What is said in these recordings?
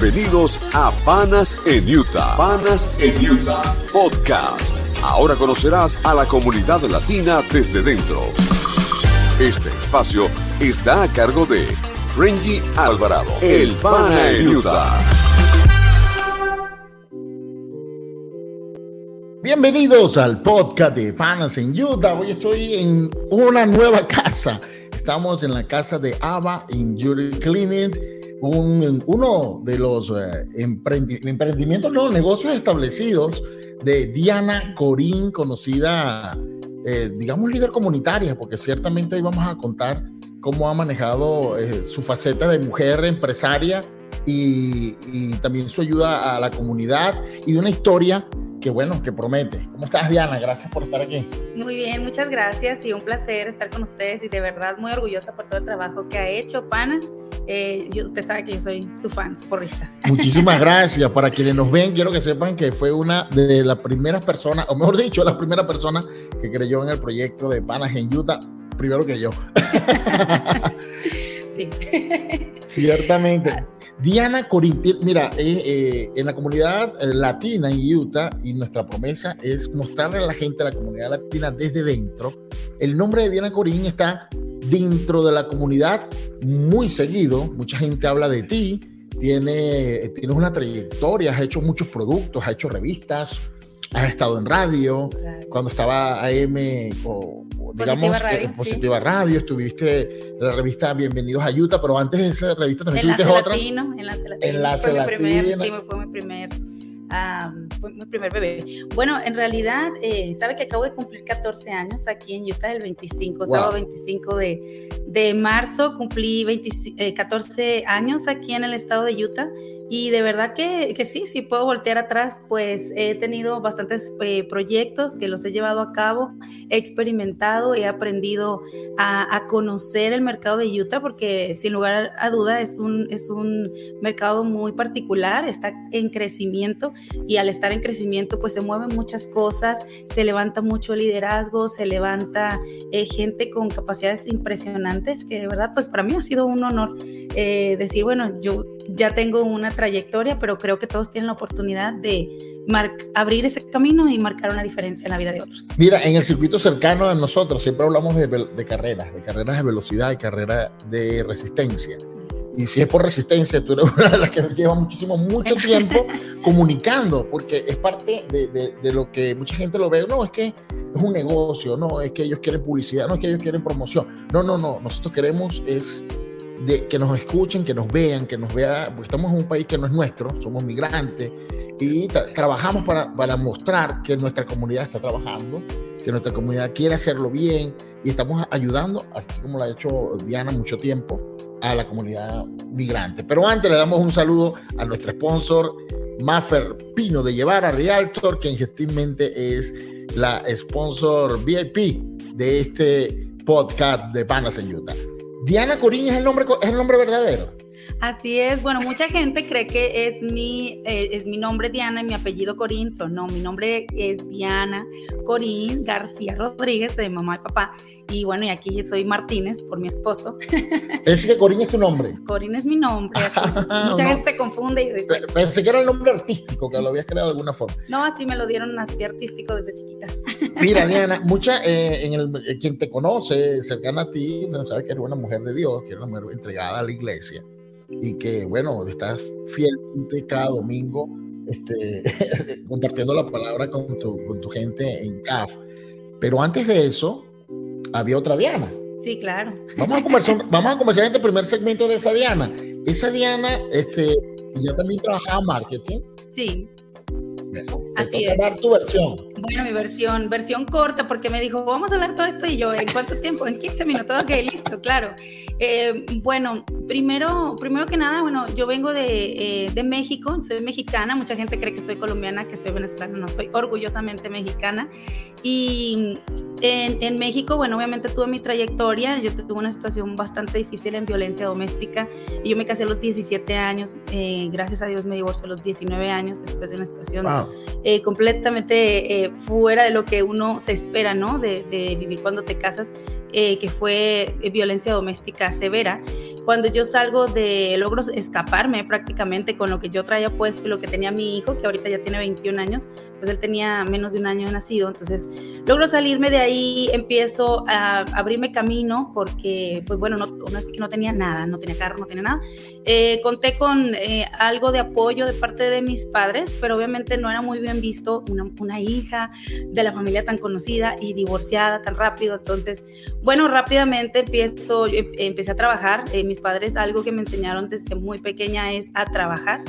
Bienvenidos a Panas en Utah. Panas en Utah Podcast. Ahora conocerás a la comunidad latina desde dentro. Este espacio está a cargo de Frenji Alvarado, el Pana en Utah. Bienvenidos al podcast de Panas en Utah. Hoy estoy en una nueva casa. Estamos en la casa de Ava en Yuri Clinic uno de los eh, emprendimientos, no, negocios establecidos de Diana Corín, conocida, eh, digamos, líder comunitaria, porque ciertamente hoy vamos a contar cómo ha manejado eh, su faceta de mujer empresaria y, y, también su ayuda a la comunidad y una historia que bueno, que promete. ¿Cómo estás, Diana? Gracias por estar aquí. Muy bien, muchas gracias y un placer estar con ustedes y de verdad muy orgullosa por todo el trabajo que ha hecho, Pana. Eh, usted sabe que yo soy su fan, su porrista. Muchísimas gracias. Para quienes nos ven, quiero que sepan que fue una de las primeras personas, o mejor dicho, la primera persona que creyó en el proyecto de Panas en Utah, primero que yo. sí. Ciertamente. Diana Corín, mira, eh, eh, en la comunidad latina en Utah, y nuestra promesa es mostrarle a la gente de la comunidad latina desde dentro. El nombre de Diana Corín está dentro de la comunidad muy seguido. Mucha gente habla de ti. Tiene, tienes una trayectoria, has hecho muchos productos, has hecho revistas, has estado en radio. Cuando estaba AM o digamos, Positiva Radio, Positiva Radio, estuviste en la revista Bienvenidos a Utah, pero antes de esa revista también tuviste otra. Latino, Enlace Latino. Enlace fue Latino. Mi primer, sí, fue mi primer fue mi primer bebé. Bueno, en realidad, eh, sabe que acabo de cumplir 14 años aquí en Utah el 25, sábado 25 de, de, marzo, cumplí 14 eh, años aquí en el estado de Utah y de verdad que, que, sí, si puedo voltear atrás, pues he tenido bastantes eh, proyectos que los he llevado a cabo, he experimentado, he aprendido a, a, conocer el mercado de Utah, porque sin lugar a duda es un, es un mercado muy particular, está en crecimiento y al estar en crecimiento, pues se mueven muchas cosas, se levanta mucho liderazgo, se levanta eh, gente con capacidades impresionantes, que de verdad, pues para mí ha sido un honor eh, decir, bueno, yo ya tengo una trayectoria, pero creo que todos tienen la oportunidad de abrir ese camino y marcar una diferencia en la vida de otros. Mira, en el circuito cercano a nosotros siempre hablamos de, de carreras, de carreras de velocidad y carreras de resistencia. Y si es por resistencia, tú eres una de las que lleva muchísimo, mucho tiempo comunicando, porque es parte de, de, de, lo que mucha gente lo ve. No, es que es un negocio, no, es que ellos quieren publicidad, no, es que ellos quieren promoción. No, no, no, nosotros queremos es de que nos escuchen, que nos vean, que nos vean, porque estamos en un país que no es nuestro, somos migrantes y trabajamos para, para mostrar que nuestra comunidad está trabajando, que nuestra comunidad quiere hacerlo bien y estamos ayudando, así como lo ha hecho Diana mucho tiempo, a la comunidad migrante. Pero antes le damos un saludo a nuestro sponsor, Maffer Pino de Llevar a Realtor, que gentilmente es la sponsor VIP de este podcast de Panas en Utah. Diana Corín es el nombre, es el nombre verdadero. Así es, bueno, mucha gente cree que es mi, eh, es mi nombre Diana y mi apellido Corinzo. No, mi nombre es Diana Corín García Rodríguez, de mamá y papá. Y bueno, y aquí soy Martínez por mi esposo. ¿Es que Corín es tu nombre? Corín es mi nombre. mucha gente se confunde. Y, Pensé que era el nombre artístico, que lo habías creado de alguna forma. No, así me lo dieron así artístico desde chiquita. Mira, Diana, mucha, eh, en el, eh, quien te conoce, cercana a ti, sabe que eres una mujer de Dios, que eres una mujer entregada a la iglesia y que, bueno, estás fielmente cada domingo este, compartiendo la palabra con tu, con tu gente en CAF. Pero antes de eso, había otra Diana. Sí, claro. Vamos a conversar, vamos a conversar en este primer segmento de esa Diana. Esa Diana, este, ya también trabajaba en marketing. Sí. Así es. dar tu versión. Bueno, mi versión, versión corta, porque me dijo, vamos a hablar todo esto y yo, ¿en cuánto tiempo? En 15 minutos, ok, listo, claro. Eh, bueno, primero, primero que nada, bueno, yo vengo de, eh, de, México, soy mexicana, mucha gente cree que soy colombiana, que soy venezolana, no, soy orgullosamente mexicana. Y en, en México, bueno, obviamente tuve mi trayectoria, yo tuve una situación bastante difícil en violencia doméstica, y yo me casé a los 17 años, eh, gracias a Dios me divorcié a los 19 años después de una situación eh, completamente eh, fuera de lo que uno se espera, ¿no? De, vivir cuando te casas, eh, que fue violencia doméstica severa. cuando yo salgo de, logro escaparme prácticamente con lo que yo traía puesto y lo que tenía mi hijo, que ahorita ya tiene 21 años, pues él tenía menos de un año nacido, entonces logro salirme de ahí, empiezo a abrirme camino porque, pues bueno, no, así que no tenía nada, no tenía carro, no tenía nada. Eh, conté con eh, algo de apoyo de parte de mis padres, pero obviamente no era muy bien visto una, una hija de la familia tan conocida y divorciada tan rápido, entonces, bueno, rápidamente empiezo, em, empecé a trabajar, eh, mis padres algo que me enseñaron desde muy pequeña es a trabajar.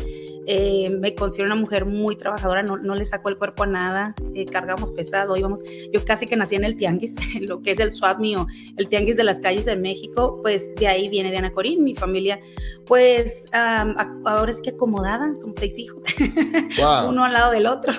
Eh, me considero una mujer muy trabajadora, no, no le saco el cuerpo a nada, eh, cargamos pesado, íbamos, yo casi que nací en el tianguis, lo que es el swap mío, el tianguis de las calles de México, pues de ahí viene Diana Corín, mi familia, pues ahora es que acomodada, son seis hijos, uno al lado del otro,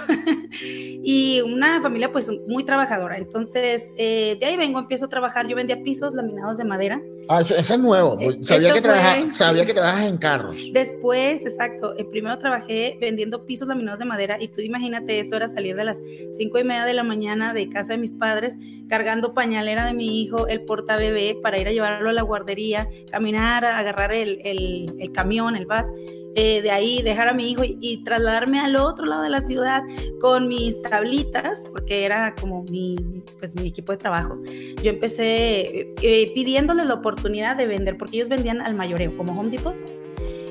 y una familia pues muy trabajadora, entonces eh, de ahí vengo, empiezo a trabajar, yo vendía pisos laminados de madera. Ah, eso, es nuevo, sabía, que trabajas, sabía que trabajas en carros. Después, exacto, primero trabajé vendiendo pisos laminados de madera y tú imagínate, eso era salir de las cinco y media de la mañana de casa de mis padres, cargando pañalera de mi hijo, el porta bebé, para ir a llevarlo a la guardería, caminar, agarrar el, el, camión, el bus. Eh, de ahí dejar a mi hijo y, trasladarme al otro lado de la ciudad con mis tablitas, porque era como mi, pues, mi equipo de trabajo. Yo empecé eh, pidiéndoles la oportunidad de vender, porque ellos vendían al mayoreo, como Home Depot.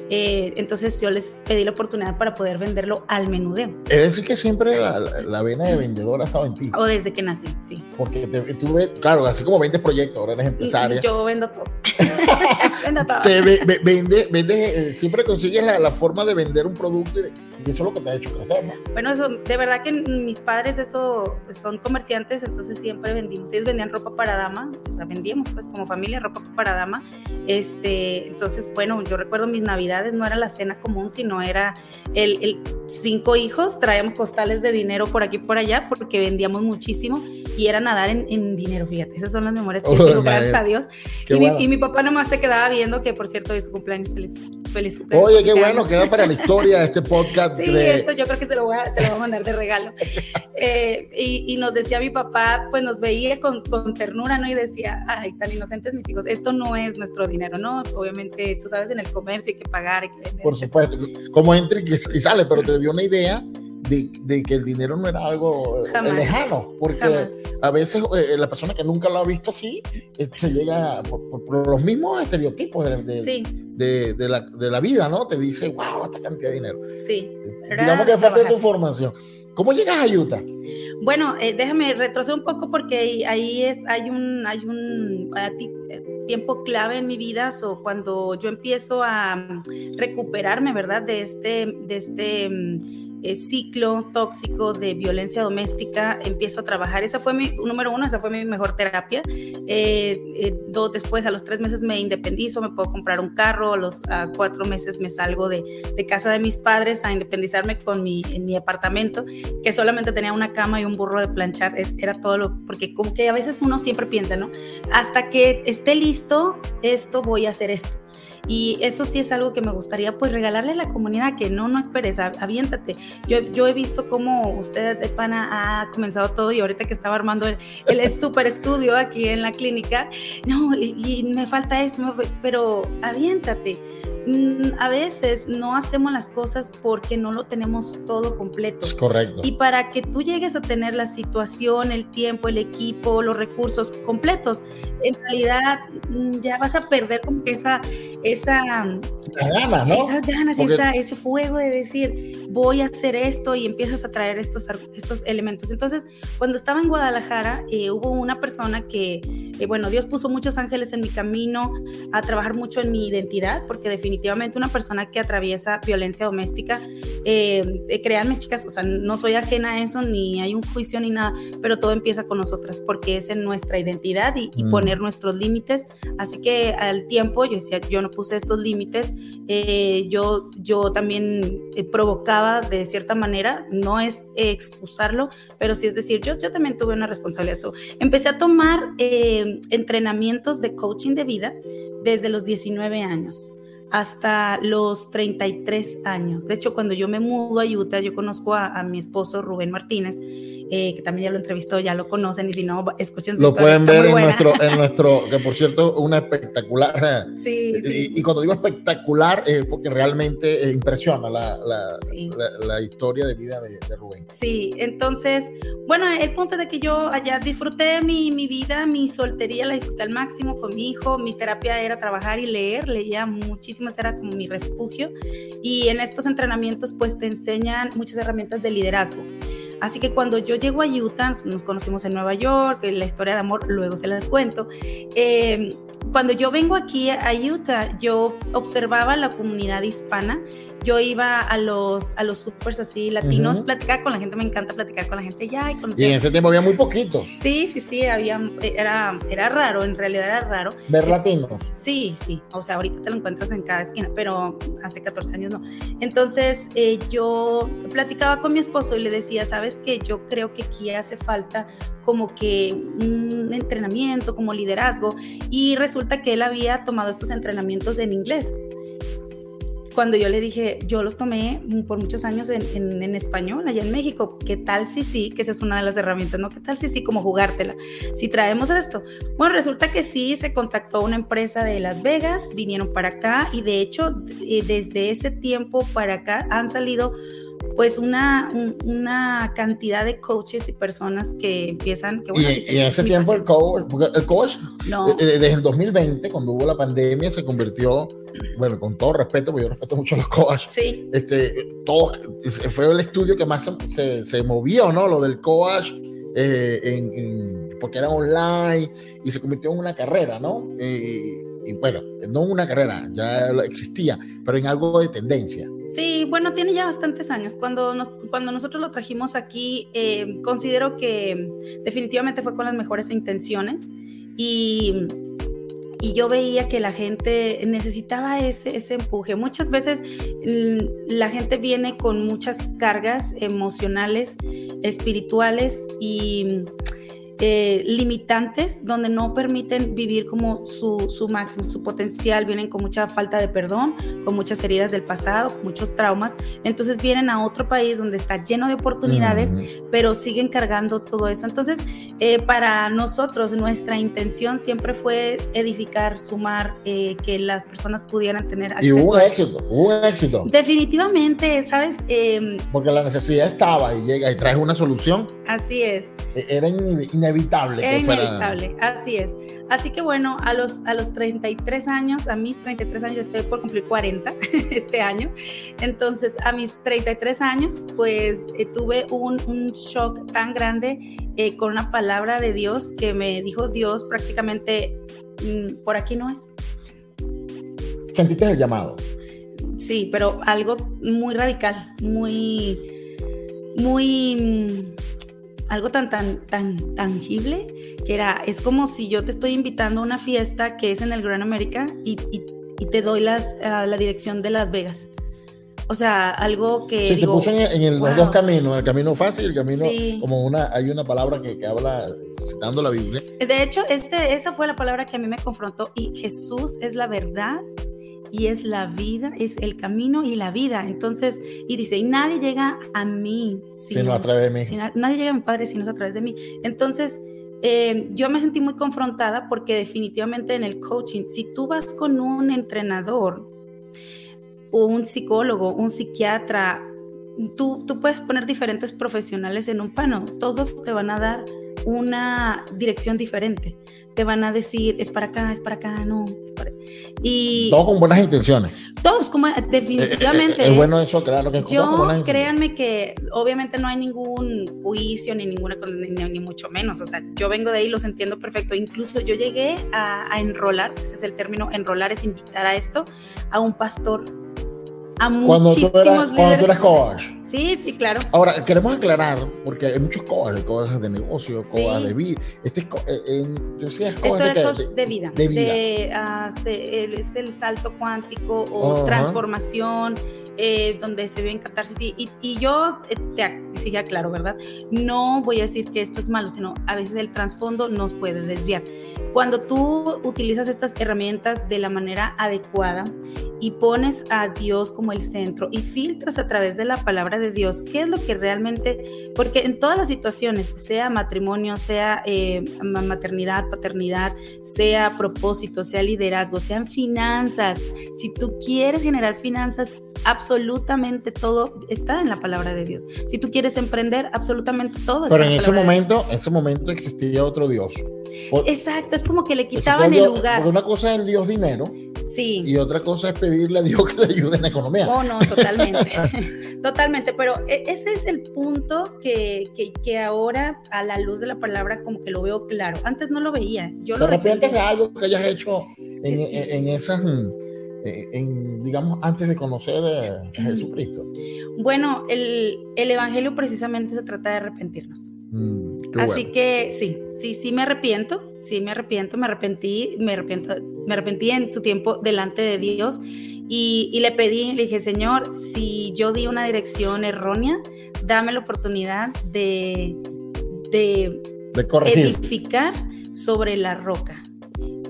Eh, entonces yo les pedí la oportunidad para poder venderlo al menudeo. Es decir, que siempre la, vena de vendedora ha estado en ti. O desde que nací, sí. Porque tú ves, claro, así como vendes proyectos, ahora eres empresaria. yo vendo todo. vendo todo. Te vende, vende, eh, siempre consigues la, forma de vender un producto y, eso es lo que te ha hecho crecer, ¿no? Bueno, eso, de verdad que mis padres eso pues, son comerciantes, entonces siempre vendimos. Ellos vendían ropa para dama, o sea, vendíamos pues como familia ropa para dama. Este, entonces, bueno, yo recuerdo mis navidades no era la cena común, sino era el, cinco hijos, traíamos costales de dinero por aquí y por allá porque vendíamos muchísimo y era nadar en, dinero, fíjate, esas son las memorias que tengo, gracias a Dios. Y, mi, y, mi, papá nomás se quedaba viendo que, por cierto, es su cumpleaños, feliz, feliz cumpleaños. Oye, qué bueno, queda para la historia de este podcast. sí, esto yo creo que se lo voy a, se lo voy a mandar de regalo. Eh, y, y, nos decía mi papá, pues nos veía con, con ternura, ¿no? Y decía, ay, tan inocentes mis hijos, esto no es nuestro dinero, ¿no? Obviamente, tú sabes, en el comercio hay que pagar por supuesto, como entra y sale, pero te dio una idea de, que el dinero no era algo eh, lejano, porque a veces eh, la persona que nunca lo ha visto así eh, se llega por, los mismos estereotipos de, de, la, de, la, vida, ¿no? Te dice, wow, esta cantidad de dinero. Sí. Digamos que falta tu formación. ¿Cómo llegas a Utah? Bueno, déjame retroceder un poco porque ahí es, hay un, hay un, tiempo clave en mi vida, o cuando yo empiezo a recuperarme, ¿verdad? De este, de este mm, eh, ciclo tóxico de violencia doméstica, empiezo a trabajar. Esa fue mi, número uno, esa fue mi mejor terapia. Eh, eh, después, a los tres meses me independizo, me puedo comprar un carro, a los cuatro meses me salgo de, de, casa de mis padres a independizarme con mi, mi apartamento, que solamente tenía una cama y un burro de planchar, era todo lo, porque como que a veces uno siempre piensa, ¿no? Hasta que esté listo, esto voy a hacer esto. Y eso sí es algo que me gustaría pues regalarle a la comunidad, que no, no esperes, aviéntate. Yo, yo he visto cómo usted de pana ha comenzado todo y ahorita que estaba armando el, el super estudio aquí en la clínica, no, y, me falta eso, pero aviéntate. Mm, a veces no hacemos las cosas porque no lo tenemos todo completo. correcto. Y para que tú llegues a tener la situación, el tiempo, el equipo, los recursos completos, en realidad mm, ya vas a perder como que esa, esa, ganas, ¿no? esas ganas, ese fuego de decir, voy a hacer esto y empiezas a traer estos, estos elementos. Entonces, cuando estaba en Guadalajara, eh, hubo una persona que, eh, bueno, Dios puso muchos ángeles en mi camino a trabajar mucho en mi identidad, porque definitivamente una persona que atraviesa violencia doméstica, eh, créanme chicas, o sea, no soy ajena a eso, ni hay un juicio ni nada, pero todo empieza con nosotras, porque es en nuestra identidad y, y mm. poner nuestros límites. Así que al tiempo yo decía, yo no puse estos límites, yo, yo también provocaba de cierta manera, no es excusarlo, pero sí es decir, yo, yo también tuve una responsabilidad. Eso. Empecé a tomar eh, entrenamientos de coaching de vida desde los 19 años. hasta los 33 años. De hecho, cuando yo me mudo a Utah, yo conozco a, mi esposo Rubén Martínez, eh, que también ya lo entrevistó, ya lo conocen, y si no, escuchen su Lo pueden ver en nuestro, en nuestro, que por cierto, una espectacular. Sí, sí. Y, cuando digo espectacular, es porque realmente impresiona la, la, la, historia de vida de, Rubén. Sí, entonces, bueno, el punto de que yo allá disfruté mi, mi vida, mi soltería, la disfruté al máximo con mi hijo, mi terapia era trabajar y leer, leía muchísimo era como mi refugio. Y en estos entrenamientos pues te enseñan muchas herramientas de liderazgo. Así que cuando yo llego a Utah, nos conocimos en Nueva York, la historia de amor luego se las cuento. Eh, cuando yo vengo aquí a Utah, yo observaba la comunidad hispana yo iba a los, a los supers así latinos, platicar con la gente, me encanta platicar con la gente ya. Y, en ese tiempo había muy poquitos. Sí, sí, sí, había, era, era raro, en realidad era raro. ¿Ver latinos? Sí, sí, o sea, ahorita te lo encuentras en cada esquina, pero hace 14 años no. Entonces eh, yo platicaba con mi esposo y le decía, sabes que yo creo que aquí hace falta como que un entrenamiento, como liderazgo, y resulta que él había tomado estos entrenamientos en inglés cuando yo le dije, yo los tomé por muchos años en, en, español, allá en México, ¿qué tal si sí? Que esa es una de las herramientas, ¿no? ¿Qué tal si sí? Como jugártela. Si traemos esto. Bueno, resulta que sí, se contactó una empresa de Las Vegas, vinieron para acá y de hecho, eh, desde ese tiempo para acá han salido pues una, una cantidad de coaches y personas que empiezan... Que, bueno, y, en ese tiempo el coach, el coach eh, eh, desde el 2020, cuando hubo la pandemia, se convirtió, bueno, con todo respeto, porque yo respeto mucho a los coaches, sí. este, todo, fue el estudio que más se, se movió, ¿no? Lo del coach, eh, en, porque era online y se convirtió en una carrera, ¿no? y bueno, no una carrera, ya existía, pero en algo de tendencia. Sí, bueno, tiene ya bastantes años. Cuando, nos, cuando nosotros lo trajimos aquí, eh, considero que definitivamente fue con las mejores intenciones y, y yo veía que la gente necesitaba ese, ese empuje. Muchas veces mm, la gente viene con muchas cargas emocionales, espirituales y eh, limitantes donde no permiten vivir como su, su, máximo, su potencial, vienen con mucha falta de perdón, con muchas heridas del pasado, con muchos traumas, entonces vienen a otro país donde está lleno de oportunidades, pero siguen cargando todo eso. Entonces, eh, para nosotros, nuestra intención siempre fue edificar, sumar, eh, que las personas pudieran tener acceso. Y hubo éxito, hubo éxito. Definitivamente, ¿sabes? Porque la necesidad estaba y llega y trae una solución. Así es. E-, era inevitable inevitable. Era inevitable, así es. Así que bueno, a los, a los 33 años, a mis 33 años, estoy por cumplir 40 este año. Entonces, a mis 33 años, pues eh, tuve un, un, shock tan grande eh, con una palabra de Dios que me dijo Dios prácticamente, mm, por aquí no es. ¿Sentiste el llamado? Sí, pero algo muy radical, muy, muy algo tan, tan, tan tangible, que era, es como si yo te estoy invitando a una fiesta que es en el Gran América y, y, te doy las, la dirección de Las Vegas. O sea, algo que... Sí, te puso en, el, los dos caminos, el camino fácil, el camino como una, hay una palabra que, que, habla citando la Biblia. De hecho, este, esa fue la palabra que a mí me confrontó y Jesús es la verdad y es la vida, es el camino y la vida. Entonces, y dice, y nadie llega a mí si no a través de mí. nadie llega a mi Padre si no es a través de mí. Entonces, eh, yo me sentí muy confrontada porque definitivamente en el coaching, si tú vas con un entrenador o un psicólogo, un psiquiatra, tú, tú puedes poner diferentes profesionales en un pano, todos te van a dar una dirección diferente. Te van a decir, es para acá, es para acá, no. Es para... Y Todo con buenas intenciones. Todos, como definitivamente. Eh, eh, es, bueno eso, claro que Yo, créanme que obviamente no hay ningún juicio, ni ninguna ni, ni, mucho menos. O sea, yo vengo de ahí, los entiendo perfecto. Incluso yo llegué a, a enrolar, ese es el término, enrolar es invitar a esto, a un pastor a muchísimos cuando tú eras, coach. Sí, sí, claro. Ahora, queremos aclarar, porque hay muchos coaches, coaches de negocio, coaches de vida. Este es, eh, yo sí es coach, de, coach de, vida. De, vida. De, uh, es el salto cuántico o transformación, eh, donde se ve en catarsis. Y, y, yo, eh, te, sí ya claro, ¿verdad? No voy a decir que esto es malo, sino a veces el trasfondo nos puede desviar. Cuando tú utilizas estas herramientas de la manera adecuada y pones a Dios como el centro y filtras a través de la palabra de Dios qué es lo que realmente, porque en todas las situaciones, sea matrimonio, sea eh, maternidad, paternidad, sea propósito, sea liderazgo, sean finanzas, si tú quieres generar finanzas, absolutamente todo está en la palabra de Dios. Si tú quieres emprender, absolutamente todo está Pero en, ese momento, en ese momento existía otro Dios. Exacto, es como que le quitaban el lugar. Porque una cosa es el Dios dinero. Sí. Y otra cosa es pedirle a Dios que le ayude en la economía. Oh, no, totalmente. totalmente. Pero e, ese es el punto que, que, que, ahora, a la luz de la palabra, como que lo veo claro. Antes no lo veía. Yo ¿Te arrepientes de algo que hayas hecho en, en, en esas eh, en, digamos, antes de conocer a Jesucristo? Bueno, el, el, Evangelio precisamente se trata de arrepentirnos. Mm, Así que sí, sí, sí me arrepiento, sí me arrepiento, me arrepentí, me arrepiento, me arrepentí en su tiempo delante de Dios y, y le pedí, le dije, Señor, si yo di una dirección errónea, dame la oportunidad de, de, de edificar sobre la roca.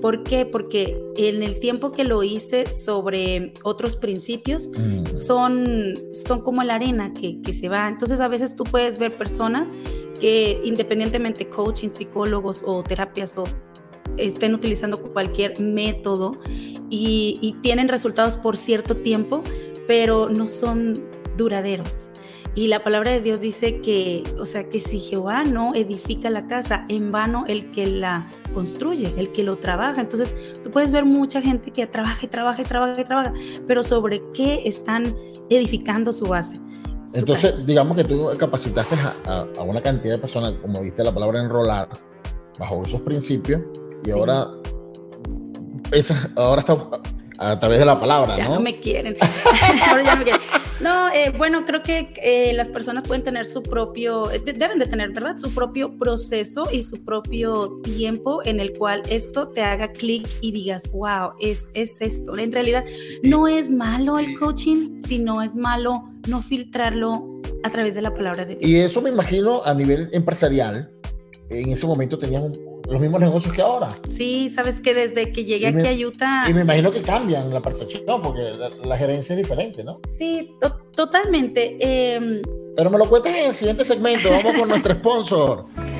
¿Por qué? Porque en el tiempo que lo hice sobre otros principios, mm. son, son como la arena que, que, se va. Entonces a veces tú puedes ver personas que independientemente coaching, psicólogos o terapias o estén utilizando cualquier método y, y tienen resultados por cierto tiempo, pero no son duraderos. Y la palabra de Dios dice que, o sea, que si Jehová no edifica la casa, en vano el que la construye, el que lo trabaja. Entonces, tú puedes ver mucha gente que trabaja y trabaja y trabaja y trabaja, pero sobre qué están edificando su base. Entonces, digamos que tú capacitaste a, una cantidad de personas, como diste la palabra enrolar, bajo esos principios, y ahora, esa, ahora está a través de la palabra, ya ¿no? no me quieren. ahora ya no me quieren. No, eh, bueno, creo que eh, las personas pueden tener su propio, eh, deben de tener, ¿verdad? Su propio proceso y su propio tiempo en el cual esto te haga clic y digas, wow, es, es esto. En realidad, no es malo el coaching, sino es malo no filtrarlo a través de la palabra de Dios. Y eso me imagino a nivel empresarial. En ese momento tenías un, los mismos negocios que ahora. Sí, sabes que desde que llegué aquí a Utah. Y me imagino que cambian la percepción, ¿no? Porque la, gerencia es diferente, ¿no? Sí, totalmente. Em, Pero me lo cuentas en el siguiente segmento. Vamos con nuestro sponsor.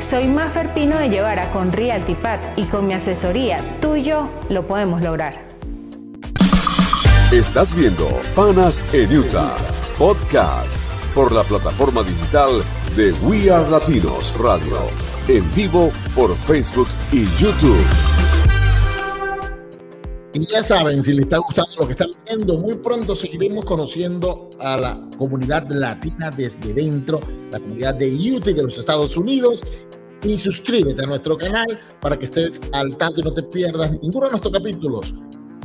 Soy Maffer Pino de Llevara con Realtypat y con mi asesoría, tú y yo lo podemos lograr. Estás viendo Panas en Utah, podcast por la plataforma digital de We Are Latinos Radio, en vivo por Facebook y YouTube. Y ya saben, si les está gustando lo que están viendo, muy pronto seguiremos conociendo a la comunidad latina desde dentro, la comunidad de YouTube de los Estados Unidos. Y suscríbete a nuestro canal para que estés al tanto y no te pierdas ninguno de nuestros capítulos.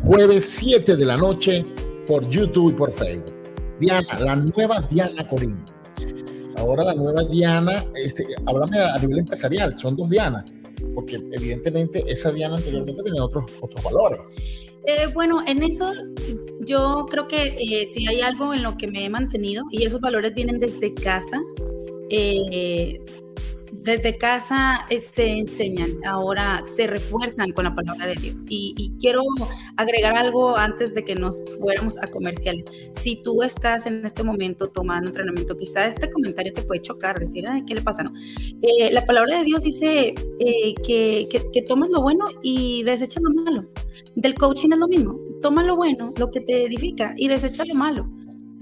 Jueves 7 de la noche por YouTube y por Facebook. Diana, la nueva Diana Corín. Ahora la nueva Diana, este, háblame a nivel empresarial, son dos Dianas porque evidentemente esa Diana anteriormente tenía otros, otros valores. Eh, bueno, en eso yo creo que eh, si hay algo en lo que me he mantenido y esos valores vienen desde casa, eh, desde casa eh, se enseñan, ahora se refuerzan con la palabra de Dios. Y, quiero agregar algo antes de que nos fuéramos a comerciales. Si tú estás en este momento tomando entrenamiento, quizá este comentario te puede chocar, decir, ¿qué le pasa? No. Eh, la palabra de Dios dice eh, que, que, lo bueno y desechas lo malo. Del coaching es lo mismo. Toma lo bueno, lo que te edifica, y desecha lo malo.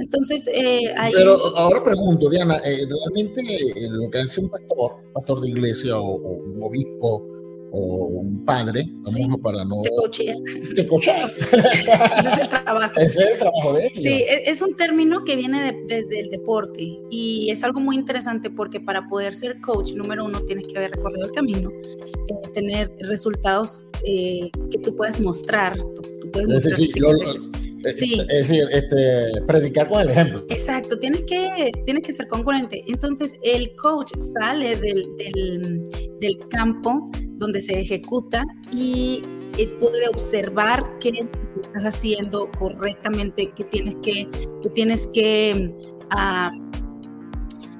Entonces, eh, Pero ahora pregunto, Diana, eh, ¿realmente eh, lo que hace un pastor, pastor de iglesia o, un obispo o un padre, vamos para no... Te cochea. Te cochea. Ese es el trabajo. Ese es el trabajo de ellos. Sí, e, es un término que viene desde el deporte y es algo muy interesante porque para poder ser coach, número uno, tienes que haber recorrido el camino, eh, tener resultados eh, que tú puedas mostrar. Tú, puedes mostrar sí, sí. Es decir, este, predicar con el ejemplo. Exacto, tienes que, tienes que ser congruente. Entonces, el coach sale del, del, del campo donde se ejecuta y eh, puede observar qué estás haciendo correctamente, qué tienes que, tienes que ah,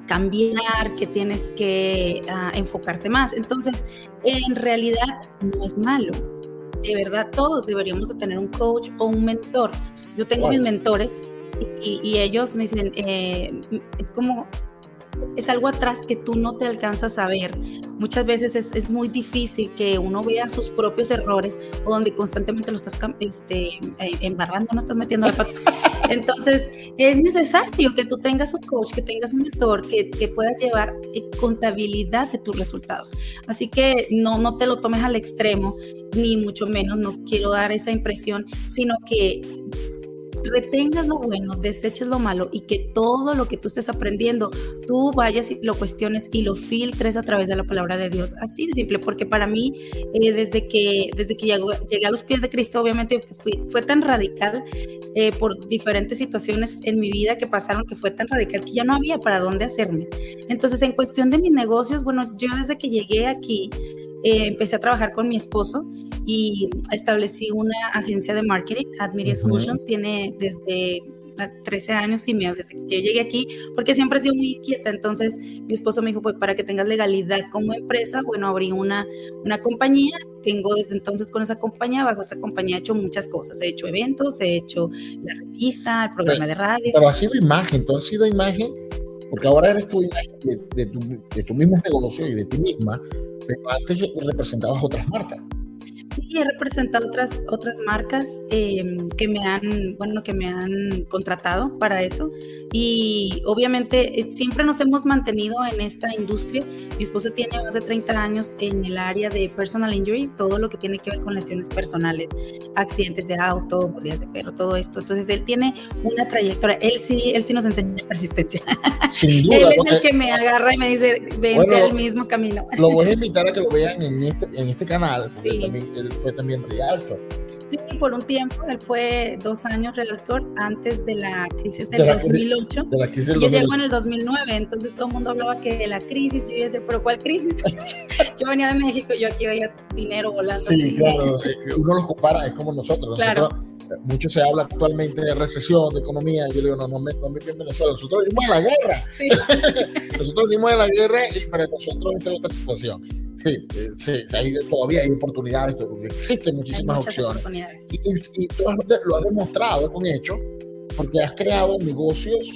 cambiar, que tienes que ah, enfocarte más. Entonces, en realidad no es malo. De verdad, todos deberíamos de tener un coach o un mentor. Yo tengo mis mentores y, ellos me dicen, eh, es como es algo atrás que tú no te alcanzas a ver. Muchas veces es, es muy difícil que uno vea sus propios errores o donde constantemente lo estás este, eh, embarrando, no estás metiendo la pata. Entonces, es necesario que tú tengas un coach, que tengas un mentor, que, que puedas llevar eh, contabilidad de tus resultados. Así que no, no te lo tomes al extremo, ni mucho menos, no quiero dar esa impresión, sino que retengas lo bueno, deseches lo malo y que todo lo que tú estés aprendiendo, tú vayas y lo cuestiones y lo filtres a través de la palabra de Dios. Así de simple, porque para mí, eh, desde que, desde que llegué a los pies de Cristo, obviamente fui, fue tan radical eh, por diferentes situaciones en mi vida que pasaron, que fue tan radical que ya no había para dónde hacerme. Entonces, en cuestión de mis negocios, bueno, yo desde que llegué aquí, eh, empecé a trabajar con mi esposo y establecí una agencia de marketing, Admiria Solution, tiene desde 13 años y medio desde que yo llegué aquí, porque siempre he sido muy inquieta. Entonces, mi esposo me dijo, pues para que tengas legalidad como empresa, bueno, abrí una, una compañía. Tengo desde entonces con esa compañía, bajo esa compañía he hecho muchas cosas. He hecho eventos, he hecho la revista, el programa de radio. Pero ha sido imagen, todo ha sido imagen, porque ahora eres tu imagen de, tu, de tu mismo negocio y de ti misma, pero antes representabas otras marcas. Sí, he representado otras, otras marcas em, que me han, bueno, que me han contratado para eso. Y obviamente eh, siempre nos hemos mantenido en esta industria. Mi esposo tiene más de 30 años en el área de personal injury, todo lo que tiene que ver con lesiones personales, accidentes de auto, mordidas de perro, todo esto. Entonces él tiene una trayectoria. Él sí, él sí nos enseña persistencia. Sin duda, él es el que me agarra y me dice, vente al mismo camino. Lo voy a invitar a que lo vean en este, en este canal. Sí. También, él fue también realtor. Sí, por un tiempo, él fue dos años realtor antes de la crisis del 2008. De la crisis yo llego en el 2009, entonces todo el mundo hablaba que de la crisis, y yo decía, pero ¿cuál crisis? yo venía de México, yo aquí veía dinero volando. Sí, claro, eh, uno los compara, es como nosotros. Claro. Mucho se habla actualmente de recesión, de economía. Yo digo, no, no me, no me en Venezuela. Nosotros vivimos en la guerra. Sí. nosotros vivimos en la guerra y para nosotros esta es otra situación. Sí, sí, todavía hay oportunidades, existen muchísimas opciones. Y, tú lo has demostrado con hecho, porque has creado negocios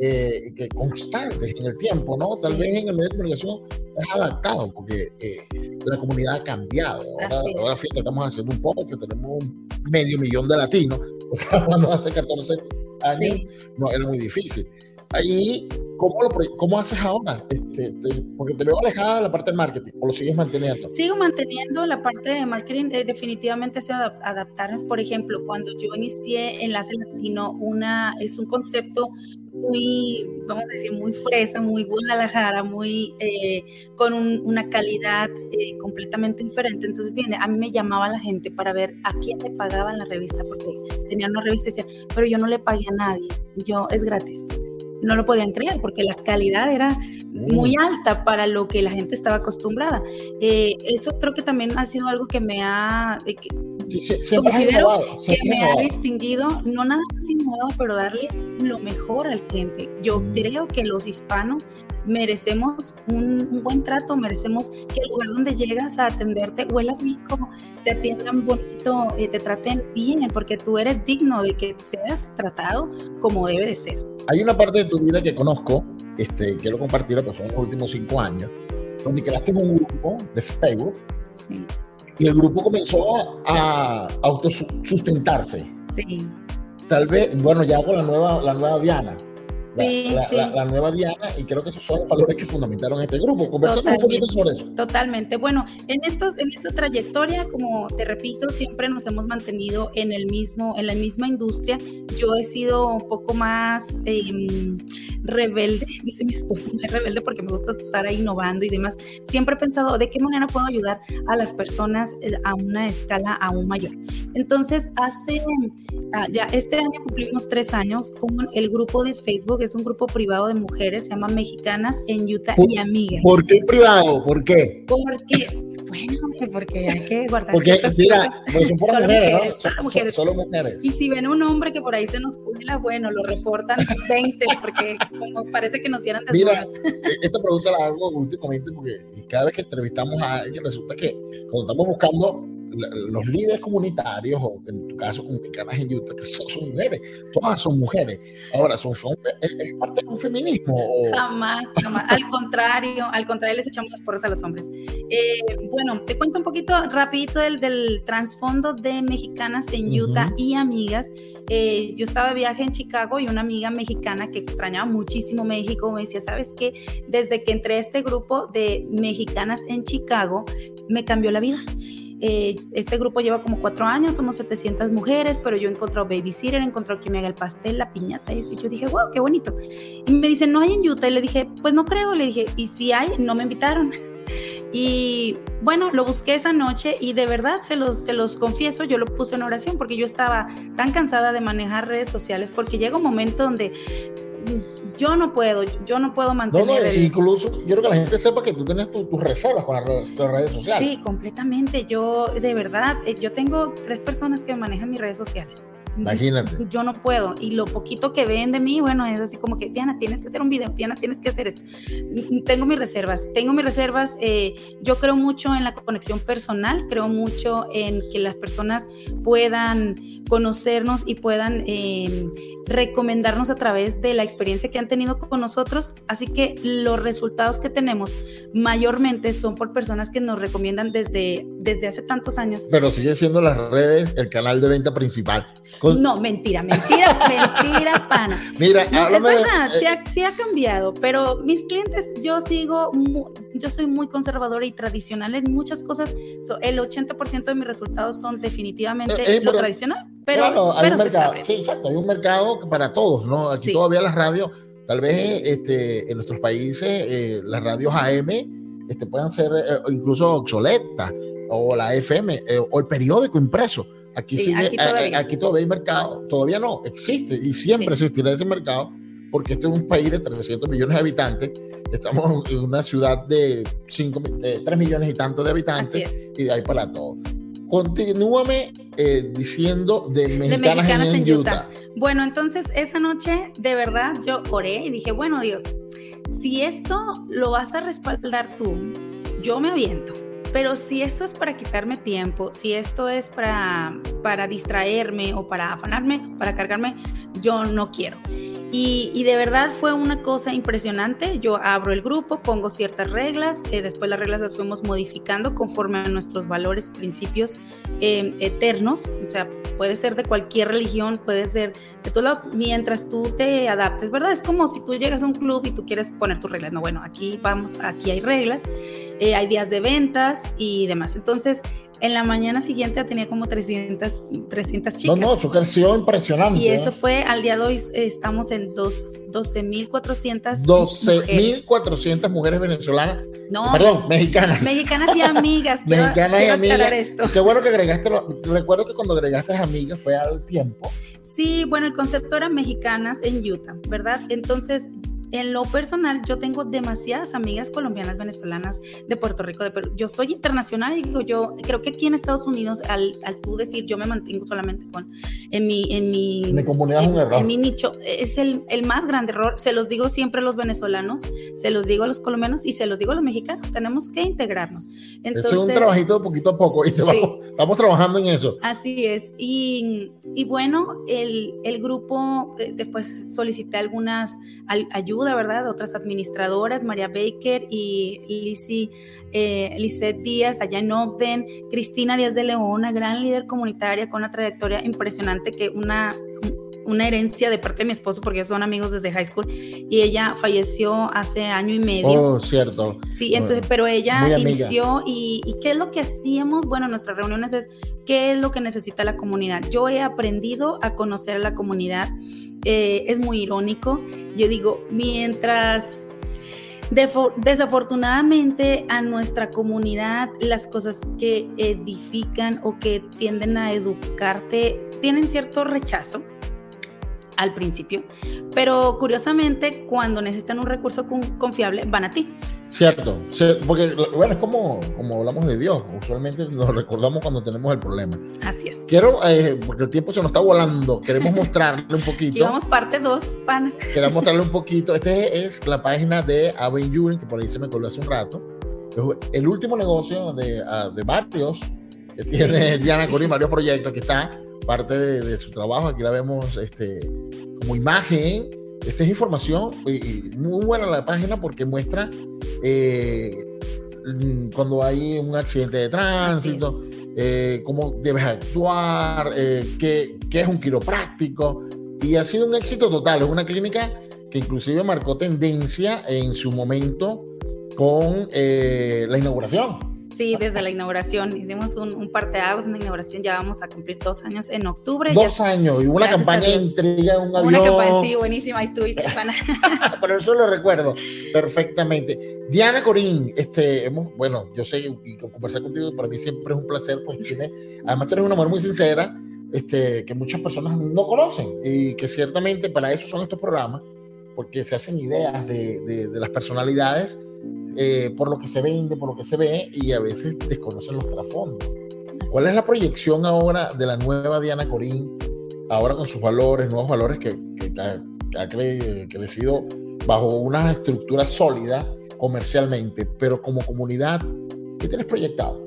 eh, que constantes en el tiempo, ¿no? Tal vez en el medio de comunicación has adaptado, porque eh, la comunidad ha cambiado. Ahora, ahora fíjate, estamos haciendo un poco, que tenemos un medio millón de latinos, cuando hace 14 años no era muy difícil. Ahí ¿Cómo, lo, ¿Cómo haces ahora? Este, porque te veo alejada la parte del marketing, ¿o lo sigues manteniendo? Sigo manteniendo la parte de marketing, eh, definitivamente se adaptarnos. Por ejemplo, cuando yo inicié Enlace Latino, una, es un concepto muy, vamos a decir, muy fresa, muy Guadalajara, muy eh, con una calidad eh, completamente diferente. Entonces, viene, a mí me llamaba la gente para ver a quién le pagaban la revista, porque tenían una revista y decían, pero yo no le pagué a nadie, yo es gratis no lo podían creer porque la calidad era muy mm. alta para lo que la gente estaba acostumbrada. Eh, eso creo que también ha sido algo que me ha, que, considero que me ha distinguido, no nada más innovado, pero darle lo mejor al cliente. Yo mm. creo que los hispanos merecemos un, buen trato, merecemos que el lugar donde llegas a atenderte huela rico, te atiendan bonito, eh, te traten bien, porque tú eres digno de que seas tratado como debe de ser. Hay una parte de tu vida que conozco, este, quiero compartirla, pues son los últimos cinco años, donde creaste un grupo de Facebook y el grupo comenzó a autosustentarse. Sí. Tal vez, bueno, ya con la nueva, la nueva Diana la, nueva Diana, y creo que esos son los valores que fundamentaron este grupo. Conversamos un poquito sobre eso. Totalmente. Bueno, en, estos, en esta trayectoria, como te repito, siempre nos hemos mantenido en, el mismo, en la misma industria. Yo he sido un poco más em, rebelde, dice mi esposo, muy rebelde porque me gusta estar ahí innovando y demás. Siempre he pensado de qué manera puedo ayudar a las personas eh, a una escala aún mayor. Entonces, hace ah, ya este año cumplimos tres años con el grupo de Facebook es un grupo privado de mujeres, se llama Mexicanas en Utah y Amigas. ¿Por qué privado? ¿Por qué? Porque, bueno, porque hay que guardar. Porque, mira, pues son solo mujeres, ¿no? Solo mujeres. Solo mujeres. Y si ven un hombre que por ahí se nos cuela, bueno, lo reportan 20, porque como parece que nos vieran Mira, e-, esta pregunta la hago últimamente porque cada vez que entrevistamos a alguien resulta que cuando estamos buscando los líderes comunitarios, o en tu caso comunicanas en Utah, que son, mujeres, todas son mujeres. Ahora, ¿son, son es, parte de un feminismo? Jamás, jamás. al contrario, al contrario, les echamos las porras a los hombres. Eh, bueno, te cuento un poquito rapidito del, del trasfondo de mexicanas en Utah y amigas. Eh, yo estaba de viaje en Chicago y una amiga mexicana que extrañaba muchísimo México me decía, ¿sabes qué? Desde que entré a este grupo de mexicanas en Chicago, me cambió la vida. Eh, este grupo lleva como cuatro años, somos 700 mujeres, pero yo he encontrado babysitter, he encontrado quien me haga el pastel, la piñata y. Y yo dije, wow, qué bonito. Y me dice, no hay en Utah. Y le dije, pues no creo. Le dije, y si hay, no me invitaron. Y bueno, lo busqué esa noche y de verdad se los, se los confieso, yo lo puse en oración porque yo estaba tan cansada de manejar redes sociales porque llega un momento donde yo no puedo, yo no puedo mantener. No, incluso quiero que la gente sepa que tú tienes tus reservas con las redes, redes, sociales. Sí, completamente. Yo, de verdad, eh, yo tengo tres personas que manejan mis redes sociales. Imagínate. Yo no puedo. Y lo poquito que ven de mí, bueno, es así como que, Diana, tienes que hacer un video, Diana, tienes que hacer esto. Tengo mis reservas, tengo mis reservas. Eh, yo creo mucho en la conexión personal, creo mucho en que las personas puedan conocernos y puedan eh, recomendarnos a través de la experiencia que han tenido con nosotros. Así que los resultados que tenemos mayormente son por personas que nos recomiendan desde, desde hace tantos años. Pero sigue siendo las redes el canal de venta principal. No, mentira, mentira, mentira, pana. Mira, es verdad, sí, ha, cambiado, pero mis clientes, yo sigo, yo soy muy conservadora y tradicional en muchas cosas. el 80% de mis resultados son definitivamente eh, eh, lo tradicional, pero, hay un mercado, sí, exacto, hay un mercado para todos, ¿no? Aquí todavía las radios, tal vez este, en nuestros países, eh, las radios AM este, puedan ser incluso obsoletas, o la FM, o el periódico impreso Aquí, sigue, aquí, todavía. aquí todavía hay mercado, todavía no, existe y siempre existirá ese mercado porque este es un país de 300 millones de habitantes, estamos en una ciudad de, 5, 3 millones y tantos de habitantes y ahí para todo. Continúame eh, diciendo de mexicanas, en, Utah. Bueno, entonces esa noche de verdad yo oré y dije, bueno Dios, si esto lo vas a respaldar tú, yo me aviento pero si esto es para quitarme tiempo, si esto es para, para distraerme o para afanarme, para cargarme, yo no quiero. Y, de verdad fue una cosa impresionante. Yo abro el grupo, pongo ciertas reglas, eh, después las reglas las fuimos modificando conforme a nuestros valores, principios eh, eternos. O sea, puede ser de cualquier religión, puede ser de todo mientras tú te adaptes, ¿verdad? Es como si tú llegas a un club y tú quieres poner tus reglas. No, bueno, aquí vamos, aquí hay reglas, eh, hay días de ventas y demás. Entonces, en la mañana siguiente tenía como 300, 300 chicas. No, no, eso creció impresionante. Y eso fue, al día de hoy estamos en 12.400 12.400 mujeres venezolanas. No. Perdón, mexicanas. Mexicanas y amigas. mexicanas y amigas. Esto. Qué bueno que agregaste, recuerdo que cuando agregaste amigas fue al tiempo. Sí, bueno, el concepto era mexicanas en Utah, ¿verdad? Entonces en lo personal, yo tengo demasiadas amigas colombianas, venezolanas, de Puerto Rico, de Perú. Yo soy internacional y digo, yo creo que aquí en Estados Unidos, al, al tú decir yo me mantengo solamente con, en mi, en mi, mi comunidad en, es un error. En mi nicho, es el, el, más grande error. Se los digo siempre a los venezolanos, se los digo a los colombianos y se los digo a los mexicanos. Tenemos que integrarnos. Entonces, es un trabajito poquito a poco y te vamos, estamos trabajando en eso. Así es. Y, y bueno, el, el grupo, eh, después solicité algunas ayudas ¿verdad? Otras administradoras, María Baker y Lizzie, eh, Díaz, allá en Ogden, Cristina Díaz de León, una gran líder comunitaria con una trayectoria impresionante, que una, una herencia de parte de mi esposo porque son amigos desde high school y ella falleció hace año y medio. Oh, cierto. Sí, entonces, pero ella inició y, y, ¿qué es lo que hacíamos? Bueno, nuestras reuniones es qué es lo que necesita la comunidad. Yo he aprendido a conocer a la comunidad. Eh, es muy irónico. Yo digo, mientras desafortunadamente a nuestra comunidad las cosas que edifican o que tienden a educarte tienen cierto rechazo al principio, pero curiosamente cuando necesitan un recurso confiable van a ti. Cierto, porque bueno, es como, como hablamos de Dios, usualmente nos recordamos cuando tenemos el problema. Así es. Quiero, eh, porque el tiempo se nos está volando, queremos mostrarle un poquito. Llevamos parte 2, pan. Queremos mostrarle un poquito. Este es la página de Avenue, que por ahí se me coló hace un rato. El último negocio de, ah, de barrios que tiene Diana Corín, varios proyectos, que está parte de, su trabajo. Aquí la vemos este, como imagen. Esta es información y, muy buena la página porque muestra eh, cuando hay un accidente de tránsito, eh, cómo debes actuar, eh, qué, qué, es un quiropráctico. Y ha sido un éxito total. Es una clínica que inclusive marcó tendencia en su momento con la inauguración. Sí, desde la inauguración. Hicimos un, un parteaguas, una inauguración, ya vamos a cumplir dos años en octubre. Dos años, y una campaña de entrega un avión. Una campaña, sí, buenísima, ahí estuviste, Pero eso lo recuerdo perfectamente. Diana Corín, este, hemos, bueno, yo sé, y conversar contigo para mí siempre es un placer, pues tiene, además tú eres una mujer muy sincera, este, que muchas personas no conocen, y que ciertamente para eso son estos programas, porque se hacen ideas de, de, de las personalidades eh, por lo que se vende, por lo que se ve, y a veces desconocen los trasfondos. ¿Cuál es la proyección ahora de la nueva Diana Corín, ahora con sus valores, nuevos valores que, ha, crecido bajo una estructura sólida comercialmente, pero como comunidad, ¿qué tienes proyectado?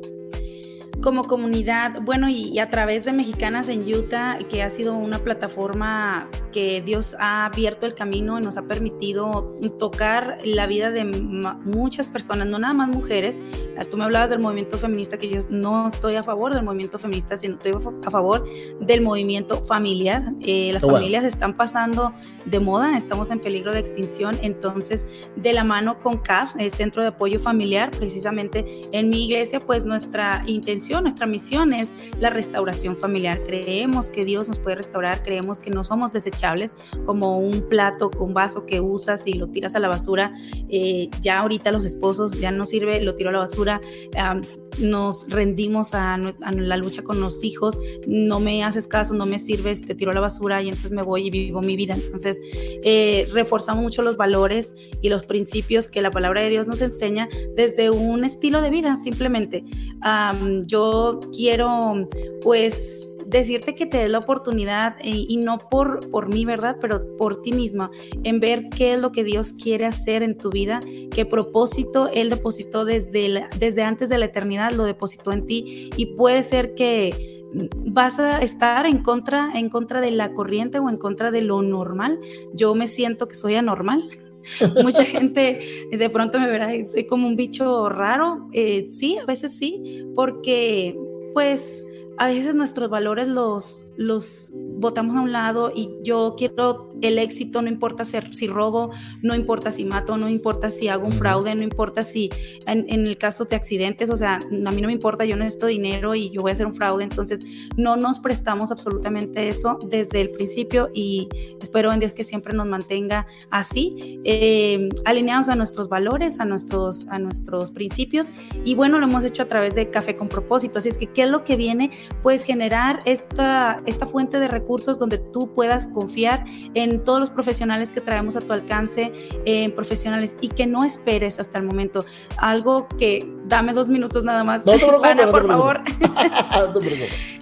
Como comunidad, bueno, y, a través de Mexicanas en Utah, que ha sido una plataforma que Dios ha abierto el camino y nos ha permitido tocar la vida de muchas personas, no nada más mujeres. Ah, tú me hablabas del movimiento feminista, que yo no estoy a favor del movimiento feminista, sino estoy a favor del movimiento familiar. Eh, las familias están pasando de moda, estamos en peligro de extinción, entonces de la mano con CAF, el Centro de Apoyo Familiar, precisamente en mi iglesia, pues nuestra intención nuestra misión es la restauración familiar. Creemos que Dios nos puede restaurar, creemos que no somos desechables como un plato, un vaso que usas y lo tiras a la basura. Eh, ya ahorita los esposos ya no sirve, lo tiro a la basura. Nos rendimos a, la lucha con los hijos, no me haces caso, no me sirves, te tiro a la basura y entonces me voy y vivo mi vida. Entonces, eh, reforzamos mucho los valores y los principios que la palabra de Dios nos enseña desde un estilo de vida, simplemente. yo yo quiero pues decirte que te des la oportunidad eh, y, no por, por mí, ¿verdad? Pero por ti misma, en ver qué es lo que Dios quiere hacer en tu vida, qué propósito Él depositó desde, desde antes de la eternidad, lo depositó en ti y puede ser que vas a estar en contra, en contra de la corriente o en contra de lo normal. Yo me siento que soy anormal. Mucha gente de pronto me verá, soy como un bicho raro. Eh, sí, a veces sí, porque pues a veces nuestros valores los, los votamos a un lado y yo quiero el éxito, no importa si robo, no importa si mato, no importa si hago un fraude, no importa si en, el caso de accidentes, o sea, a mí no me importa, yo necesito dinero y yo voy a hacer un fraude, entonces no nos prestamos absolutamente eso desde el principio y espero en Dios que siempre nos mantenga así, eh, alineados a nuestros valores, a nuestros, a nuestros principios. Y bueno, lo hemos hecho a través de Café con propósito, así es que, ¿qué es lo que viene? Pues generar esta, esta fuente de recursos donde tú puedas confiar en todos los profesionales que traemos a tu alcance, en profesionales y que no esperes hasta el momento. Algo que dame dos minutos nada más. No por favor.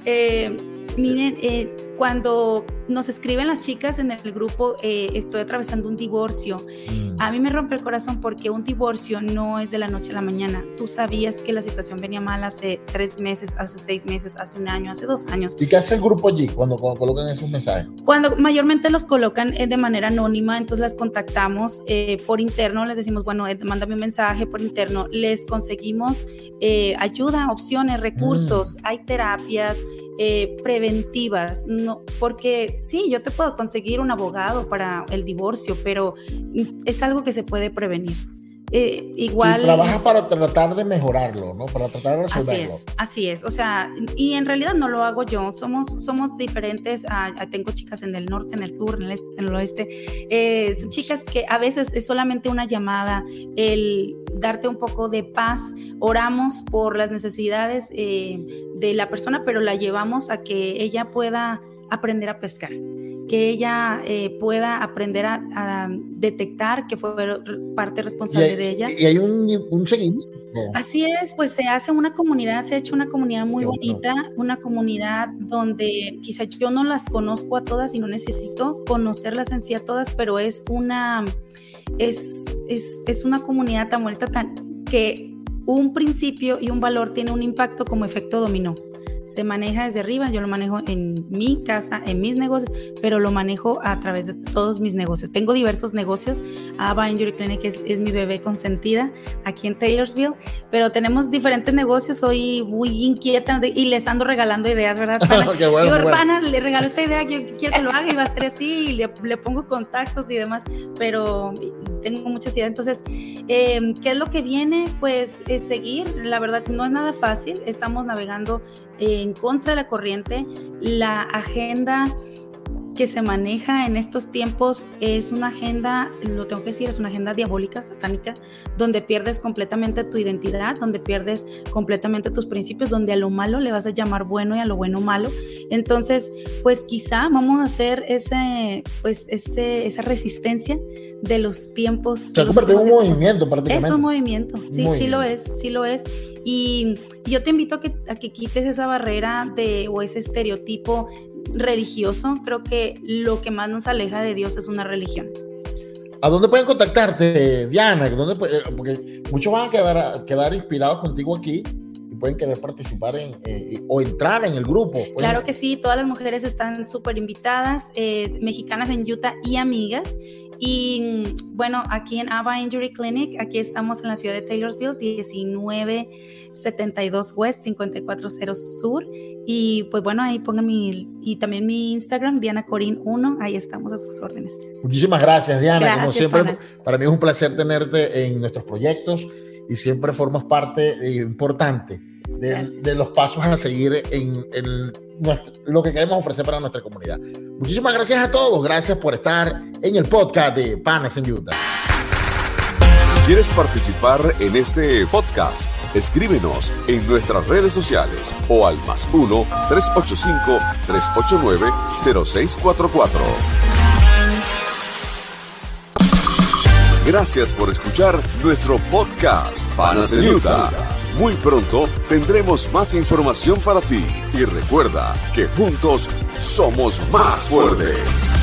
eh, miren, eh, cuando nos escriben las chicas en el grupo, eh, estoy atravesando un divorcio. Mm. A mí me rompe el corazón porque un divorcio no es de la noche a la mañana. Tú sabías que la situación venía mal hace tres meses, hace seis meses, hace un año, hace dos años. ¿Y qué hace el grupo allí cuando, colocan esos mensajes? Cuando mayormente los colocan eh, de manera anónima, entonces las contactamos eh, por interno, les decimos, bueno, mándame un mensaje por interno, les conseguimos ayuda, opciones, recursos, mm. hay terapias eh, preventivas, no, porque sí, yo te puedo conseguir un abogado para el divorcio, pero es algo que se puede prevenir. Eh, igual. trabajas para tratar de mejorarlo, ¿no? Para tratar de resolverlo. Así es, así es. O sea, y en realidad no lo hago yo. Somos, somos diferentes. tengo chicas en el norte, en el sur, en el, este, en el oeste. Eh, son chicas que a veces es solamente una llamada, el darte un poco de paz. Oramos por las necesidades eh, de la persona, pero la llevamos a que ella pueda aprender a pescar que ella eh, pueda aprender a, detectar que fue parte responsable de ella. Y hay un, un seguimiento. Así es, pues se hace una comunidad, se ha hecho una comunidad muy bonita, una comunidad donde quizá yo no las conozco a todas y no necesito conocerlas en sí a todas, pero es una, es, es, es una comunidad tan bonita tan, que un principio y un valor tiene un impacto como efecto dominó se maneja desde arriba, yo lo manejo en mi casa, en mis negocios, pero lo manejo a través de todos mis negocios. Tengo diversos negocios, Ava Injury Clinic es, es mi bebé consentida aquí en Taylorsville, pero tenemos diferentes negocios, soy muy inquieta y les ando regalando ideas, ¿verdad? Digo, bueno. le regalo esta idea, yo quiero que lo haga y va a ser así, y le, le pongo contactos y demás, pero tengo muchas ideas. Entonces, eh, ¿qué es lo que viene? Pues es seguir, la verdad no es nada fácil, estamos navegando en contra de la corriente, la agenda que se maneja en estos tiempos es una agenda, lo tengo que decir, es una agenda diabólica, satánica, donde pierdes completamente tu identidad, donde pierdes completamente tus principios, donde a lo malo le vas a llamar bueno y a lo bueno malo. Entonces, pues quizá vamos a hacer ese, pues ese, esa resistencia de los tiempos. Se ha convertido en un movimiento prácticamente. Es un movimiento, sí, sí lo es, sí lo es. Y yo te invito a que, a que quites esa barrera de, o ese estereotipo religioso. Creo que lo que más nos aleja de Dios es una religión. ¿A dónde pueden contactarte, Diana? ¿Dónde, porque muchos van a quedar, quedar inspirados contigo aquí y pueden querer participar en, eh, o entrar en el grupo. Claro que sí, todas las mujeres están súper invitadas, mexicanas en Utah y amigas. Y bueno, aquí en Ava Injury Clinic, aquí estamos en la ciudad de Taylorsville, 1972 West, 540 Sur. Y pues bueno, ahí pongan mi, y también mi Instagram, Diana Corín 1, ahí estamos a sus órdenes. Muchísimas gracias, Diana. Como siempre, para mí es un placer tenerte en nuestros proyectos y siempre formas parte eh, importante de, los pasos a seguir en, lo que queremos ofrecer para nuestra comunidad. Muchísimas gracias a todos. Gracias por estar en el podcast de Panas en Utah. ¿Quieres participar en este podcast? Escríbenos en nuestras redes sociales o al más 1-385-389-0644. Gracias por escuchar nuestro podcast Panas en Utah. Muy pronto tendremos más información para ti y recuerda que juntos somos más fuertes.